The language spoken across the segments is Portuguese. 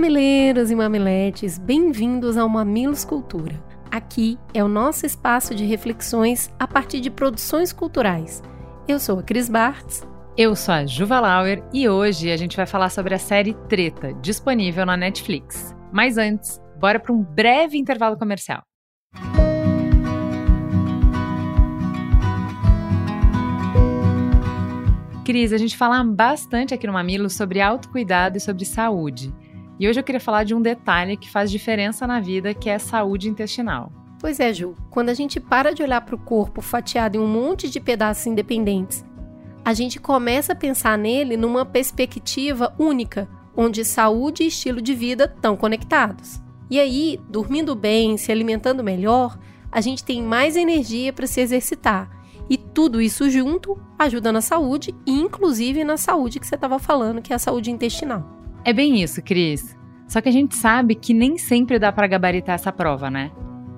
Mamileiros e mamiletes, bem-vindos ao Mamilos Cultura. Aqui é o nosso espaço de reflexões a partir de produções culturais. Eu sou a Cris Bartz. Eu sou a Juva Lauer e hoje a gente vai falar sobre a série Treta, disponível na Netflix. Mas antes, bora para um breve intervalo comercial. Cris, a gente fala bastante aqui no Mamilo sobre autocuidado e sobre saúde. E hoje eu queria falar de um detalhe que faz diferença na vida, que é a saúde intestinal. Pois é, Ju. Quando a gente para de olhar para o corpo fatiado em um monte de pedaços independentes, a gente começa a pensar nele numa perspectiva única, onde saúde e estilo de vida estão conectados. E aí, dormindo bem, se alimentando melhor, a gente tem mais energia para se exercitar. E tudo isso junto ajuda na saúde, e inclusive na saúde que você estava falando, que é a saúde intestinal. É bem isso, Cris. Só que a gente sabe que nem sempre dá para gabaritar essa prova, né?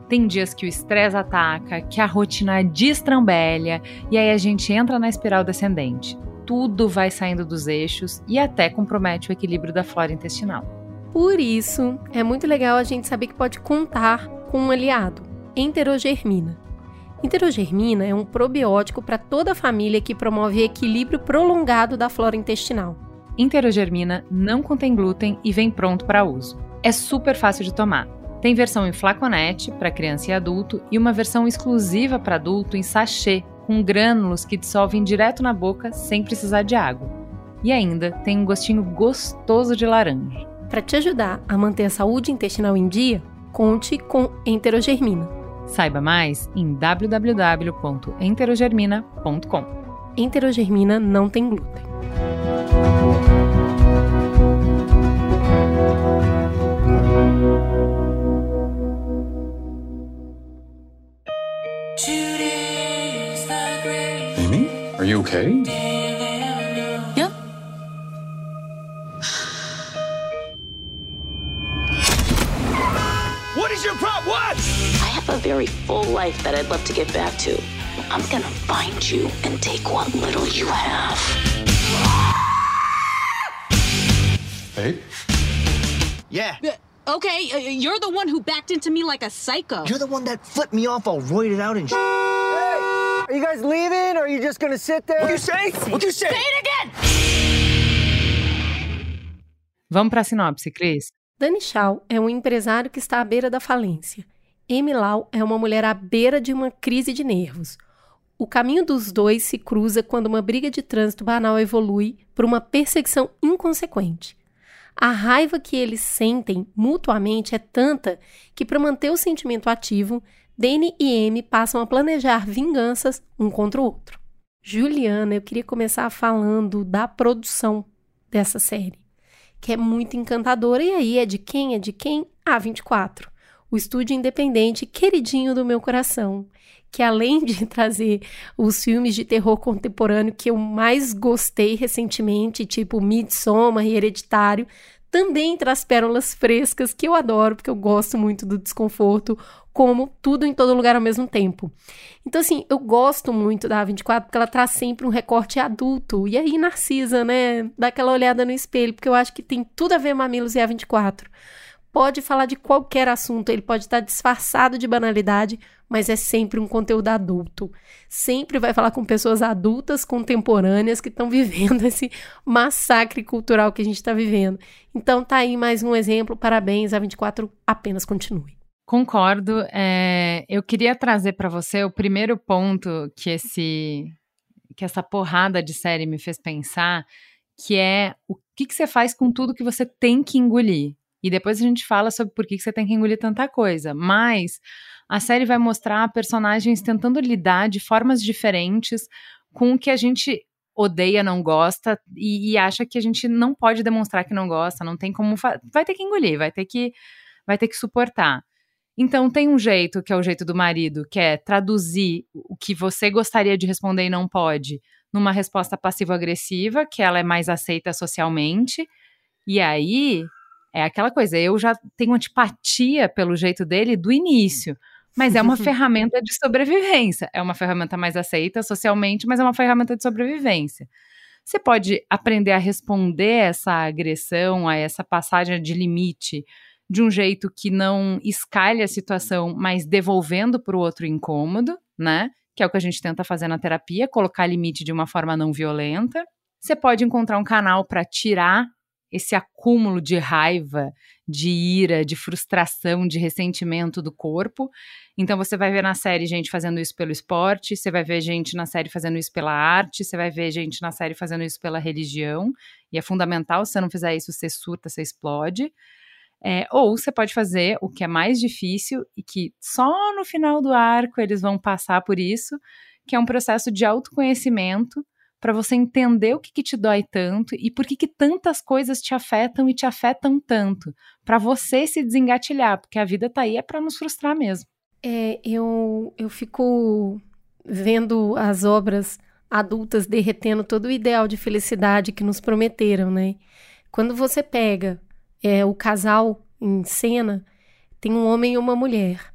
Tem dias que o estresse ataca, que a rotina destrambelha e aí a gente entra na espiral descendente. Tudo vai saindo dos eixos e até compromete o equilíbrio da flora intestinal. Por isso, é muito legal a gente saber que pode contar com um aliado, enterogermina. Enterogermina é um probiótico para toda a família que promove equilíbrio prolongado da flora intestinal. Interogermina não contém glúten e vem pronto para uso. É super fácil de tomar. Tem versão em flaconete para criança e adulto e uma versão exclusiva para adulto em sachê, com grânulos que dissolvem direto na boca sem precisar de água. E ainda tem um gostinho gostoso de laranja. Para te ajudar a manter a saúde intestinal em dia, conte com Enterogermina. Saiba mais em www.enterogermina.com. Enterogermina não tem glúten. Okay? Yeah. What is your problem? What? I have a very full life that I'd love to get back to. I'm gonna find you and take what little you have. Babe? Yeah. Okay, uh, you're the one who backed into me like a psycho. You're the one that flipped me off all roided out and sh- Are you guys leaving or are you just gonna sit there? What you say? What you say? Say it again! Vamos para a sinopse, Cris? Dani Shaw é um empresário que está à beira da falência. Amy Lau é uma mulher à beira de uma crise de nervos. O caminho dos dois se cruza quando uma briga de trânsito banal evolui por uma perseguição inconsequente. A raiva que eles sentem mutuamente é tanta que, para manter o sentimento ativo, Danny e Amy passam a planejar vinganças um contra o outro. Juliana, eu queria começar falando da produção dessa série, que é muito encantadora. E aí, é de quem? É de quem? A24, o estúdio independente queridinho do meu coração, que além de trazer os filmes de terror contemporâneo que eu mais gostei recentemente, tipo Midsommar e Hereditário, também traz pérolas frescas que eu adoro, porque eu gosto muito do desconforto, como tudo em todo lugar ao mesmo tempo. Então, assim, eu gosto muito da A24 porque ela traz sempre um recorte adulto. E aí, Narcisa, né? Dá aquela olhada no espelho, porque eu acho que tem tudo a ver Mamilos e A24 pode falar de qualquer assunto, ele pode estar disfarçado de banalidade, mas é sempre um conteúdo adulto. Sempre vai falar com pessoas adultas, contemporâneas, que estão vivendo esse massacre cultural que a gente está vivendo. Então tá aí mais um exemplo. Parabéns, a 24 apenas continue. Concordo. É, eu queria trazer para você o primeiro ponto que esse que essa porrada de série me fez pensar, que é o que, que você faz com tudo que você tem que engolir. E depois a gente fala sobre por que você tem que engolir tanta coisa. Mas a série vai mostrar personagens tentando lidar de formas diferentes com o que a gente odeia, não gosta e, e acha que a gente não pode demonstrar que não gosta, não tem como. Vai ter que engolir, vai ter que, vai ter que suportar. Então tem um jeito, que é o jeito do marido, que é traduzir o que você gostaria de responder e não pode numa resposta passivo-agressiva, que ela é mais aceita socialmente. E aí é aquela coisa, eu já tenho antipatia pelo jeito dele do início. Mas é uma ferramenta de sobrevivência. É uma ferramenta mais aceita socialmente, mas é uma ferramenta de sobrevivência. Você pode aprender a responder essa agressão, a essa passagem de limite, de um jeito que não escalhe a situação, mas devolvendo para o outro incômodo, né? Que é o que a gente tenta fazer na terapia, colocar limite de uma forma não violenta. Você pode encontrar um canal para tirar esse acúmulo de raiva, de ira, de frustração, de ressentimento do corpo. Então você vai ver na série gente fazendo isso pelo esporte, você vai ver gente na série fazendo isso pela arte, você vai ver gente na série fazendo isso pela religião. E é fundamental, se você não fizer isso, você surta, você explode. É, ou você pode fazer o que é mais difícil e que só no final do arco eles vão passar por isso, que é um processo de autoconhecimento para você entender o que, que, te dói tanto e por que, que tantas coisas te afetam e te afetam tanto, para você se desengatilhar, porque a vida tá aí é para nos frustrar mesmo. É, eu, eu fico vendo as obras adultas derretendo todo o ideal de felicidade que nos prometeram, né? Quando você pega é, o casal em cena, tem um homem e uma mulher.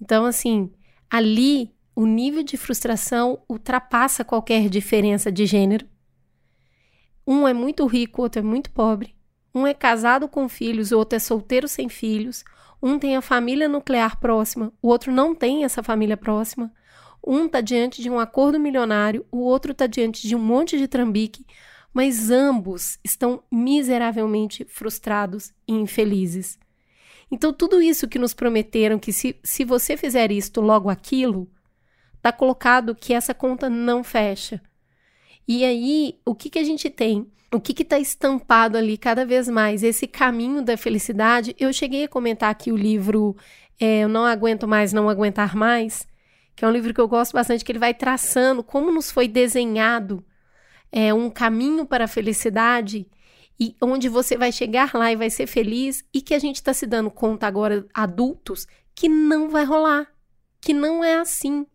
Então, assim, ali o nível de frustração ultrapassa qualquer diferença de gênero. Um é muito rico, outro é muito pobre. Um é casado com filhos, o outro é solteiro sem filhos. Um tem a família nuclear próxima, o outro não tem essa família próxima. Um está diante de um acordo milionário, o outro está diante de um monte de trambique, mas ambos estão miseravelmente frustrados e infelizes. Então, tudo isso que nos prometeram que se, se você fizer isto, logo aquilo, está colocado que essa conta não fecha. E aí, o que, que a gente tem? O que está estampado ali cada vez mais? Esse caminho da felicidade. Eu cheguei a comentar aqui o livro é, Eu Não Aguento Mais, Não Aguentar Mais, que é um livro que eu gosto bastante, que ele vai traçando como nos foi desenhado é, um caminho para a felicidade e onde você vai chegar lá e vai ser feliz e que a gente está se dando conta agora, adultos, que não vai rolar, que não é assim.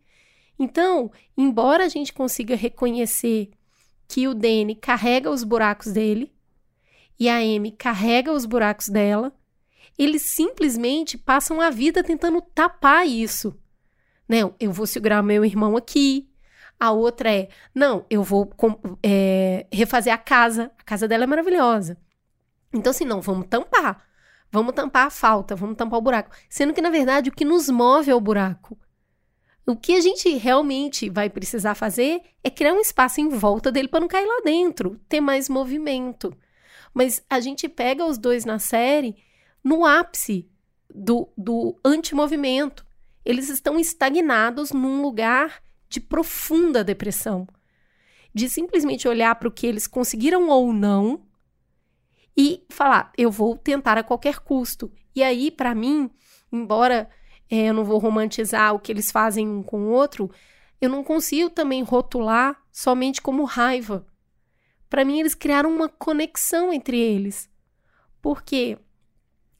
Então, embora a gente consiga reconhecer que o Danny carrega os buracos dele e a Amy carrega os buracos dela, eles simplesmente passam a vida tentando tapar isso. Não, eu vou segurar meu irmão aqui. A outra é, não, eu vou é, refazer a casa. A casa dela é maravilhosa. Então, assim, não, vamos tampar. Vamos tampar a falta, vamos tampar o buraco. Sendo que, na verdade, o que nos move é o buraco. O que a gente realmente vai precisar fazer é criar um espaço em volta dele para não cair lá dentro, ter mais movimento. Mas a gente pega os dois na série no ápice do, do antimovimento. Eles estão estagnados num lugar de profunda depressão. De simplesmente olhar para o que eles conseguiram ou não e falar, eu vou tentar a qualquer custo. E aí, para mim, embora é, eu não vou romantizar o que eles fazem um com o outro, eu não consigo também rotular somente como raiva. Para mim, eles criaram uma conexão entre eles. Porque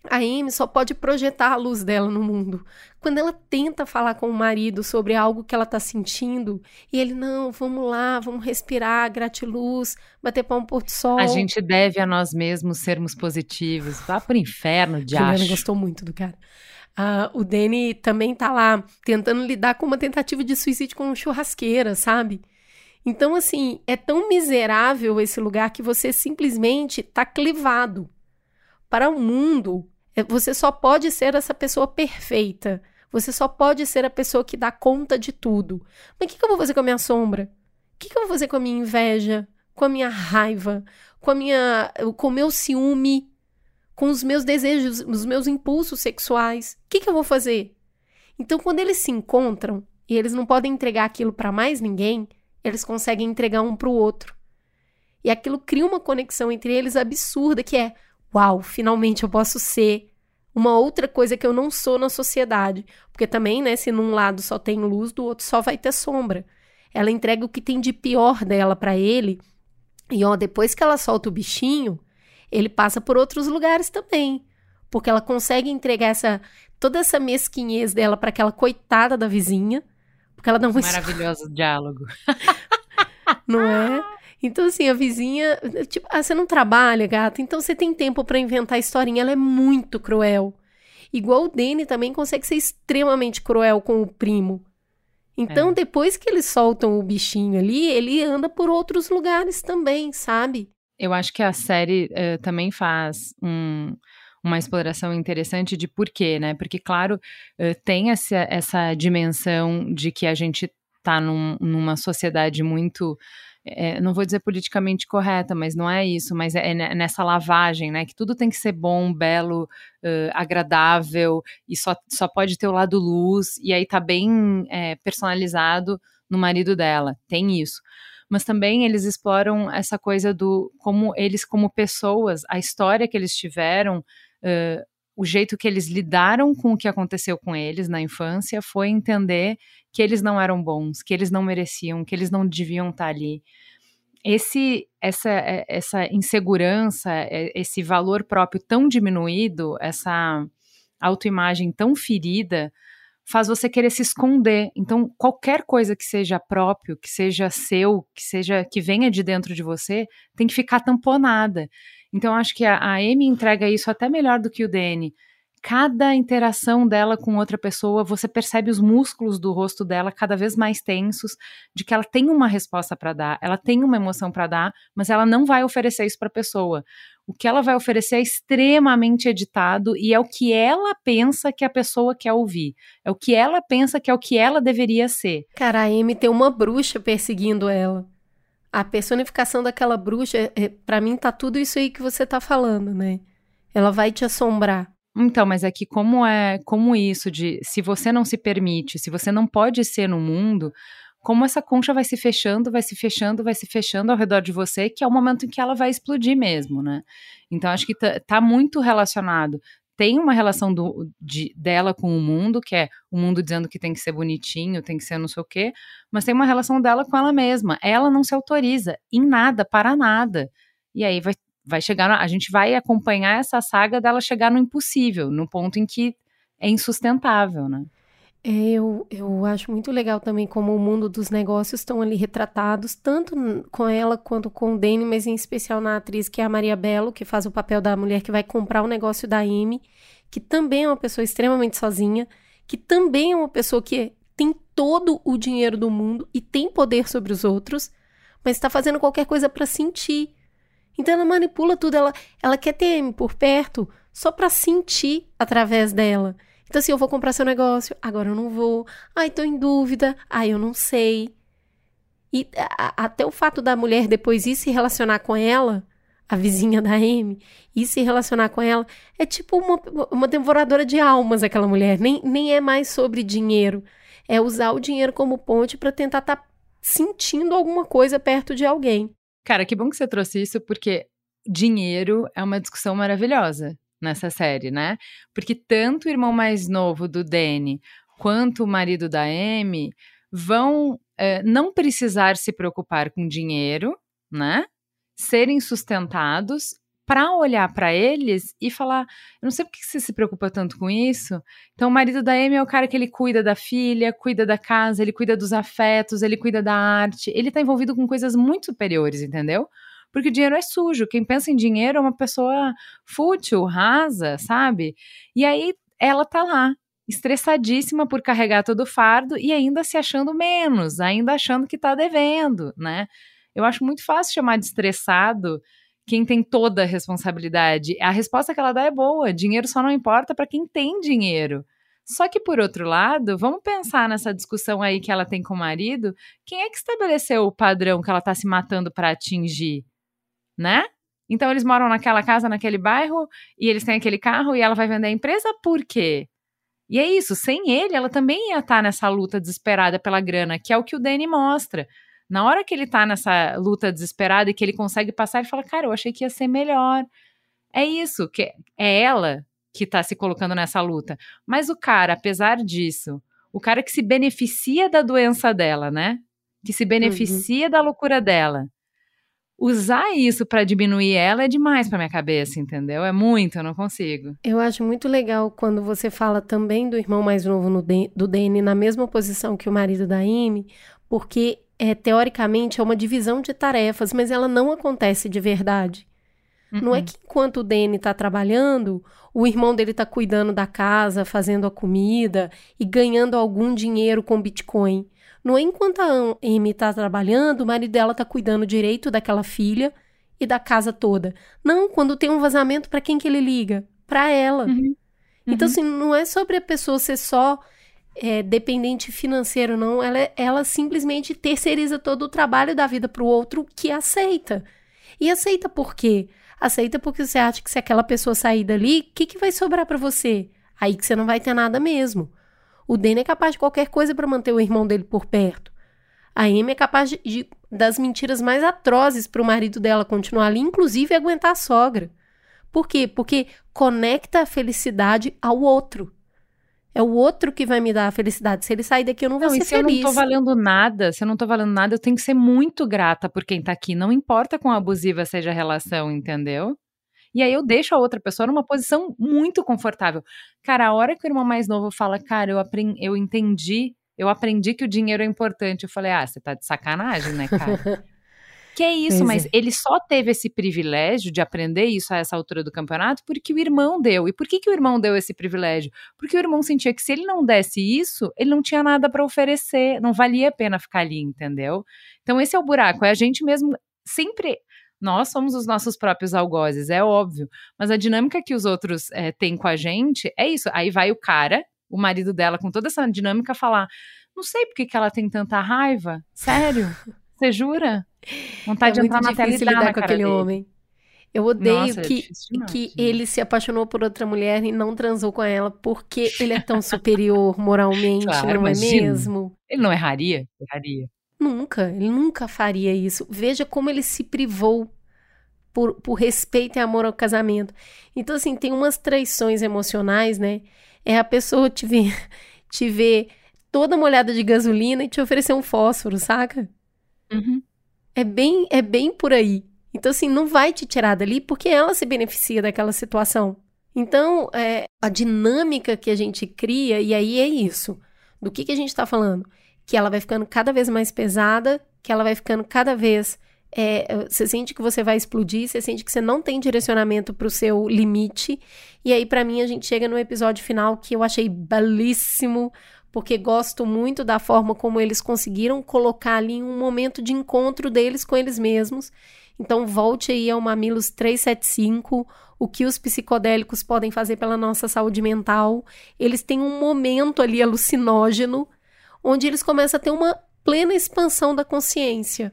a Amy só pode projetar a luz dela no mundo. Quando ela tenta falar com o marido sobre algo que ela está sentindo, e ele, não, vamos lá, vamos respirar, gratiluz, bater pão por sol. A gente deve a nós mesmos sermos positivos. Vá pro inferno, de Juliana gostou muito do cara. Uh, o Danny também tá lá tentando lidar com uma tentativa de suicídio com churrasqueira, sabe? Então, assim, é tão miserável esse lugar que você simplesmente tá clivado. Para o mundo, é, você só pode ser essa pessoa perfeita. Você só pode ser a pessoa que dá conta de tudo. Mas o que, que, eu vou fazer com a minha sombra? O que, que, eu vou fazer com a minha inveja? Com a minha raiva? Com, a minha, com o meu ciúme? Com os meus desejos, os meus impulsos sexuais. O que, que eu vou fazer? Então, quando eles se encontram e eles não podem entregar aquilo para mais ninguém, eles conseguem entregar um para o outro. E aquilo cria uma conexão entre eles absurda, que é: uau, finalmente eu posso ser uma outra coisa que eu não sou na sociedade. Porque também, né, se num lado só tem luz, do outro só vai ter sombra. Ela entrega o que tem de pior dela para ele. E ó, depois que ela solta o bichinho, ele passa por outros lugares também. porque ela consegue entregar essa toda essa mesquinhez dela para aquela coitada da vizinha, porque ela dá um Maravilhoso diálogo. não é? Então, assim, a vizinha, tipo, ah, você não trabalha, gata, então você tem tempo para inventar historinha. Ela é muito cruel. Igual o Danny também consegue ser extremamente cruel com o primo. Então, É. depois que eles soltam o bichinho ali, ele anda por outros lugares também, sabe? Eu acho que a série eh, também faz um- uma exploração interessante de porquê, né? Porque, claro, eh, tem essa, essa dimensão de que a gente tá num- numa sociedade muito. eh, não vou dizer politicamente correta, mas não é isso, mas é ne- nessa lavagem, né? Que tudo tem que ser bom, belo, eh, agradável, e só, só pode ter o lado luz, e aí tá bem eh, personalizado no marido dela. Tem isso mas também eles exploram essa coisa do como eles, como pessoas, a história que eles tiveram, eh, o jeito que eles lidaram com o que aconteceu com eles na infância foi entender que eles não eram bons, que eles não mereciam, que eles não deviam estar ali. Esse, essa, essa insegurança, esse valor próprio tão diminuído, essa autoimagem tão ferida, faz você querer se esconder. Então, qualquer coisa que seja próprio, que seja seu, que seja que venha de dentro de você, tem que ficar tamponada. Então, acho que a, a Amy entrega isso até melhor do que o Danny. Cada interação dela com outra pessoa, você percebe os músculos do rosto dela cada vez mais tensos, de que ela tem uma resposta para dar, ela tem uma emoção para dar, mas ela não vai oferecer isso para a pessoa. O que ela vai oferecer é extremamente editado e é o que ela pensa que a pessoa quer ouvir. É o que ela pensa que é o que ela deveria ser. Cara, a Amy tem uma bruxa perseguindo ela. A personificação daquela bruxa, é, é, para mim, tá tudo isso aí que você tá falando, né? Ela vai te assombrar. Então, mas é que como é, como isso de se você não se permite, se você não pode ser no mundo, como essa concha vai se fechando, vai se fechando, vai se fechando ao redor de você, que é o momento em que ela vai explodir mesmo, né? Então acho que tá, tá muito relacionado. Tem uma relação do, de, dela com o mundo, que é o mundo dizendo que tem que ser bonitinho, tem que ser não sei o quê, mas tem uma relação dela com ela mesma. Ela não se autoriza em nada, para nada. E aí vai, vai chegar, a gente vai acompanhar essa saga dela chegar no impossível, no ponto em que é insustentável, né? É, Eu, eu acho muito legal também como o mundo dos negócios estão ali retratados, tanto com ela quanto com o Danny, mas em especial na atriz que é a Maria Bello, que faz o papel da mulher que vai comprar o negócio da Amy, que também é uma pessoa extremamente sozinha, que também é uma pessoa que tem todo o dinheiro do mundo e tem poder sobre os outros, mas está fazendo qualquer coisa para sentir. Então ela manipula tudo, ela, ela quer ter por perto só para sentir através dela. Então, assim, eu vou comprar seu negócio, agora eu não vou. Ai, tô em dúvida. Ai, eu não sei. E a- até o fato da mulher depois ir se relacionar com ela, a vizinha da Amy, ir se relacionar com ela, é tipo uma, uma devoradora de almas, aquela mulher. Nem, nem é mais sobre dinheiro. É usar o dinheiro como ponte para tentar estar sentindo alguma coisa perto de alguém. Cara, que bom que você trouxe isso, porque dinheiro é uma discussão maravilhosa nessa série, né? Porque tanto o irmão mais novo do Danny quanto o marido da Amy vão eh, não precisar se preocupar com dinheiro, né? Serem sustentados para olhar para eles e falar: eu não sei por que você se preocupa tanto com isso. Então, o marido da Amy é o cara que ele cuida da filha, cuida da casa, ele cuida dos afetos, ele cuida da arte. Ele tá envolvido com coisas muito superiores, entendeu? Porque o dinheiro é sujo. Quem pensa em dinheiro é uma pessoa fútil, rasa, sabe? E aí ela tá lá, estressadíssima por carregar todo o fardo e ainda se achando menos, ainda achando que tá devendo, né? Eu acho muito fácil chamar de estressado quem tem toda a responsabilidade. A resposta que ela dá é boa: dinheiro só não importa para quem tem dinheiro. Só que, por outro lado, vamos pensar nessa discussão aí que ela tem com o marido. Quem é que estabeleceu o padrão que ela tá se matando para atingir? Né? Então, eles moram naquela casa, naquele bairro, e eles têm aquele carro, e ela vai vender a empresa por quê? E é isso, sem ele, ela também ia estar nessa luta desesperada pela grana, que é o que o Danny mostra. Na hora que ele tá nessa luta desesperada e que ele consegue passar, ele fala: Cara, eu achei que ia ser melhor. É isso, que é ela que tá se colocando nessa luta. Mas o cara, apesar disso, o cara que se beneficia da doença dela, né? Que se beneficia da loucura dela. usar isso para diminuir ela é demais para minha cabeça, entendeu? É muito, eu não consigo. Eu acho muito legal quando você fala também do irmão mais novo no do Danny na mesma posição que o marido da Amy, porque é, teoricamente é uma divisão de tarefas, mas ela não acontece de verdade. Não é que enquanto o Danny tá trabalhando, o irmão dele tá cuidando da casa, fazendo a comida e ganhando algum dinheiro com Bitcoin. Não é enquanto a Amy tá trabalhando, o marido dela tá cuidando direito daquela filha e da casa toda. Não, quando tem um vazamento, para quem que ele liga? Para ela. Então, assim, não é sobre a pessoa ser só é, dependente financeiro, não. Ela, ela simplesmente terceiriza todo o trabalho da vida pro outro que aceita. E aceita por quê? Aceita porque você acha que se aquela pessoa sair dali, o que, que vai sobrar para você? Aí que você não vai ter nada mesmo. O Danny é capaz de qualquer coisa para manter o irmão dele por perto. A Amy é capaz de, de- das mentiras mais atrozes para o marido dela continuar ali, inclusive aguentar a sogra. Por quê? Porque conecta a felicidade ao outro. É o outro que vai me dar a felicidade. Se ele sair daqui, eu não vou Não, e ser se eu feliz. não tô valendo nada, se eu não tô valendo nada, eu tenho que ser muito grata por quem tá aqui. Não importa quão abusiva seja a relação, entendeu? E aí eu deixo a outra pessoa numa posição muito confortável. Cara, a hora que o irmão mais novo fala, cara, eu, apren eu entendi, eu aprendi que o dinheiro é importante. Eu falei, ah, você tá de sacanagem, né, cara? Que é isso, Pois mas é. ele só teve esse privilégio de aprender isso a essa altura do campeonato porque o irmão deu. E por que, que o irmão deu esse privilégio? Porque o irmão sentia que se ele não desse isso, ele não tinha nada para oferecer, não valia a pena ficar ali, entendeu? Então esse é o buraco, é a gente mesmo sempre. Nós somos os nossos próprios algozes, é óbvio. Mas a dinâmica que os outros eh, têm com a gente é isso. Aí vai o cara, o marido dela, com toda essa dinâmica, falar: Não sei por que, que ela tem tanta raiva. Sério? Você jura? Vontade é de entrar na tela e dar lidar com aquele dele. homem. Eu odeio Nossa, é que, demais, que ele se apaixonou por outra mulher e não transou com ela porque ele é tão superior moralmente, Claro, não é imagina. mesmo? Ele não erraria? Erraria. Nunca, ele nunca faria isso. Veja como ele se privou por, por respeito e amor ao casamento. Então, assim, tem umas traições emocionais, né? É a pessoa te ver, te ver toda molhada de gasolina e te oferecer um fósforo, saca? Uhum. É bem, é bem por aí. Então, assim, não vai te tirar dali porque ela se beneficia daquela situação. Então, é, a dinâmica que a gente cria, e aí é isso. Do que, que a gente está falando? Que ela vai ficando cada vez mais pesada, que ela vai ficando cada vez. é, você sente que você vai explodir, você sente que você não tem direcionamento para o seu limite. E aí, para mim, a gente chega no episódio final que eu achei belíssimo, porque gosto muito da forma como eles conseguiram colocar ali um momento de encontro deles com eles mesmos. Então, volte aí ao Mamilos 375, o que os psicodélicos podem fazer pela nossa saúde mental. Eles têm um momento ali alucinógeno, onde eles começam a ter uma plena expansão da consciência.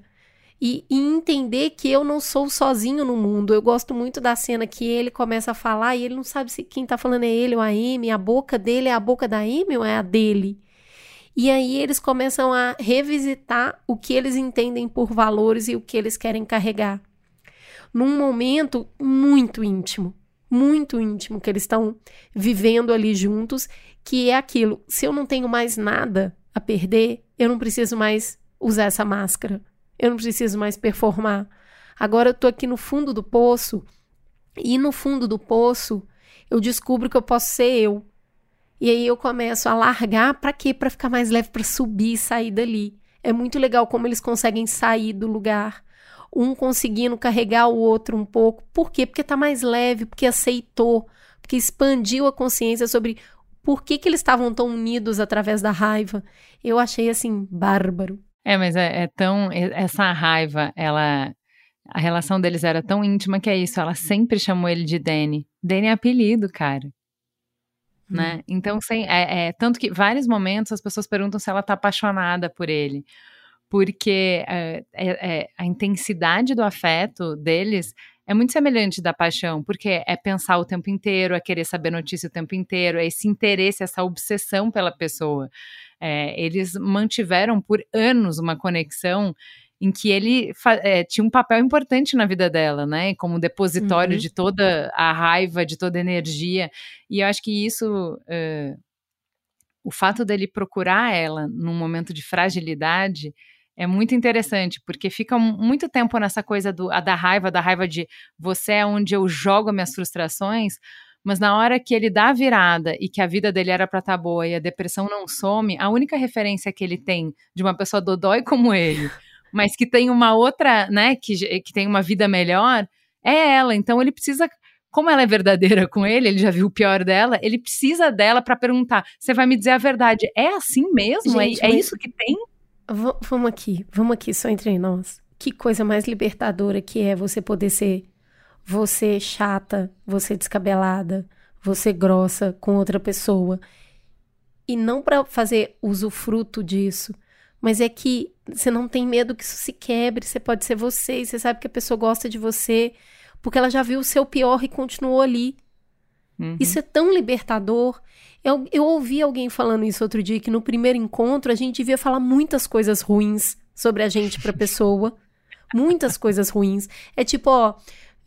E, e entender que eu não sou sozinho no mundo. Eu gosto muito da cena que ele começa a falar e ele não sabe se quem tá falando é ele ou a Amy, a boca dele é a boca da Amy ou é a dele. E aí eles começam a revisitar o que eles entendem por valores e o que eles querem carregar. Num momento muito íntimo, muito íntimo que eles estão vivendo ali juntos, que é aquilo, se eu não tenho mais nada a perder, eu não preciso mais usar essa máscara. Eu não preciso mais performar. Agora eu tô aqui no fundo do poço e no fundo do poço eu descubro que eu posso ser eu. E aí eu começo a largar para quê? Para ficar mais leve, para subir e sair dali. É muito legal como eles conseguem sair do lugar, um conseguindo carregar o outro um pouco. Por quê? Porque tá mais leve, porque aceitou, porque expandiu a consciência sobre por que, que eles estavam tão unidos através da raiva. Eu achei assim bárbaro. É, mas é, é tão. Essa raiva, ela. A relação deles era tão íntima que é isso. Ela sempre chamou ele de Danny. Danny é apelido, cara. Né? Então, sem, é, é- tanto que vários momentos as pessoas perguntam se ela tá apaixonada por ele. Porque é, é- é- a intensidade do afeto deles é muito semelhante da paixão, porque é pensar o tempo inteiro, é querer saber notícia o tempo inteiro, é esse interesse, essa obsessão pela pessoa. É, eles mantiveram por anos uma conexão em que ele é, tinha um papel importante na vida dela, né? Como depositório Uhum. de toda a raiva, de toda a energia. E eu acho que isso, é, o fato dele procurar ela num momento de fragilidade, é muito interessante, porque fica muito tempo nessa coisa do, a da raiva, da raiva de você é onde eu jogo minhas frustrações, mas na hora que ele dá a virada e que a vida dele era para estar tá boa e a depressão não some, a única referência que ele tem de uma pessoa dodói como ele, mas que tem uma outra, né, que, que tem uma vida melhor, é ela. Então ele precisa como ela é verdadeira com ele, ele já viu o pior dela, ele precisa dela para perguntar: você vai me dizer a verdade? É assim mesmo? É, Gente, é, é isso que tem? Vamos aqui, vamos aqui, só entre nós. Que coisa mais libertadora que é você poder ser você chata, você descabelada, você grossa com outra pessoa. E não para fazer usufruto disso, mas é que você não tem medo que isso se quebre, você pode ser você, e você sabe que a pessoa gosta de você, porque ela já viu o seu pior e continuou ali. Uhum. Isso é tão libertador. Eu, eu ouvi alguém falando isso outro dia, que no primeiro encontro a gente devia falar muitas coisas ruins sobre a gente pra pessoa. muitas coisas ruins. É tipo, ó.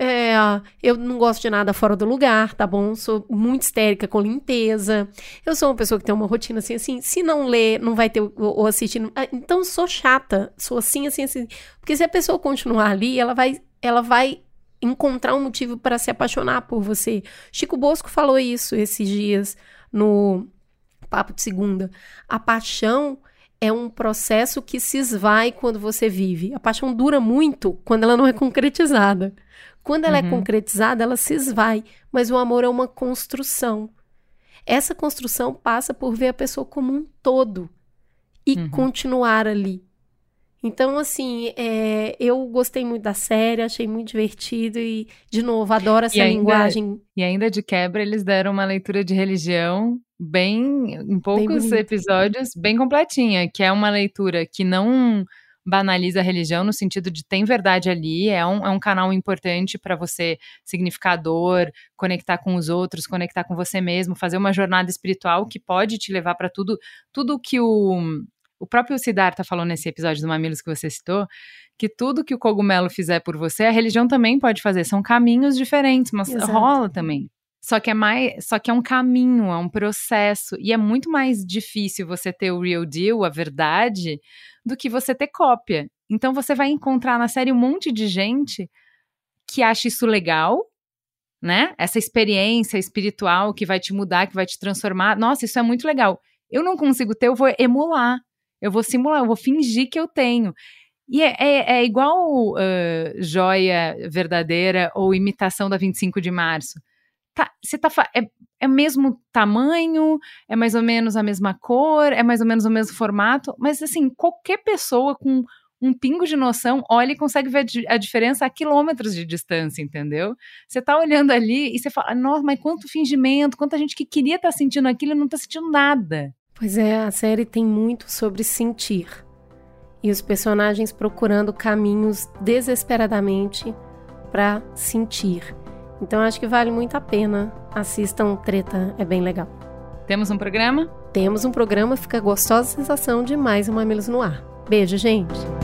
É, eu não gosto de nada fora do lugar, tá bom? Sou muito histérica com limpeza. Eu sou uma pessoa que tem uma rotina assim, assim. Se não ler, não vai ter ou assistir. Ah, então sou chata, sou assim, assim, assim. Porque se a pessoa continuar ali, ela vai, ela vai encontrar um motivo para se apaixonar por você. Chico Bosco falou isso esses dias no Papo de Segunda. A paixão é um processo que se esvai quando você vive. A paixão dura muito quando ela não é concretizada. Quando ela é uhum. é concretizada, ela se esvai, mas o amor é uma construção. Essa construção passa por ver a pessoa como um todo e uhum. continuar ali. Então, assim, é, eu gostei muito da série, achei muito divertido e, de novo, adoro essa e ainda, linguagem. E ainda de quebra, eles deram uma leitura de religião bem, em poucos bem episódios, bem completinha, que é uma leitura que não banaliza a religião no sentido de tem verdade ali, é um, é um canal importante para você significador, conectar com os outros, conectar com você mesmo, fazer uma jornada espiritual que pode te levar para tudo, tudo que o o próprio Siddhartha falou nesse episódio do Mamilos que você citou, que tudo que o cogumelo fizer por você, a religião também pode fazer. São caminhos diferentes, mas Exato. rola também. Só que é mais, só que é um caminho, é um processo e é muito mais difícil você ter o real deal, a verdade, do que você ter cópia. Então você vai encontrar na série um monte de gente que acha isso legal, né? Essa experiência espiritual que vai te mudar, que vai te transformar. Nossa, isso é muito legal. Eu não consigo ter, eu vou emular. Eu vou simular, eu vou fingir que eu tenho. E é, é, é igual uh, joia verdadeira ou imitação da 25 de março. Tá, você tá é, é o mesmo tamanho, é mais ou menos a mesma cor, é mais ou menos o mesmo formato, mas assim, qualquer pessoa com um pingo de noção olha e consegue ver a diferença a quilômetros de distância, entendeu? Você tá olhando ali e você fala, nossa, mas quanto fingimento, quanta gente que queria estar tá sentindo aquilo e não tá sentindo nada. Pois é, a série tem muito sobre sentir. E os personagens procurando caminhos desesperadamente para sentir. Então acho que vale muito a pena. Assistam Treta, é bem legal. Temos um programa? Temos um programa, fica gostosa sensação de mais um Mamilos no ar. Beijo, gente!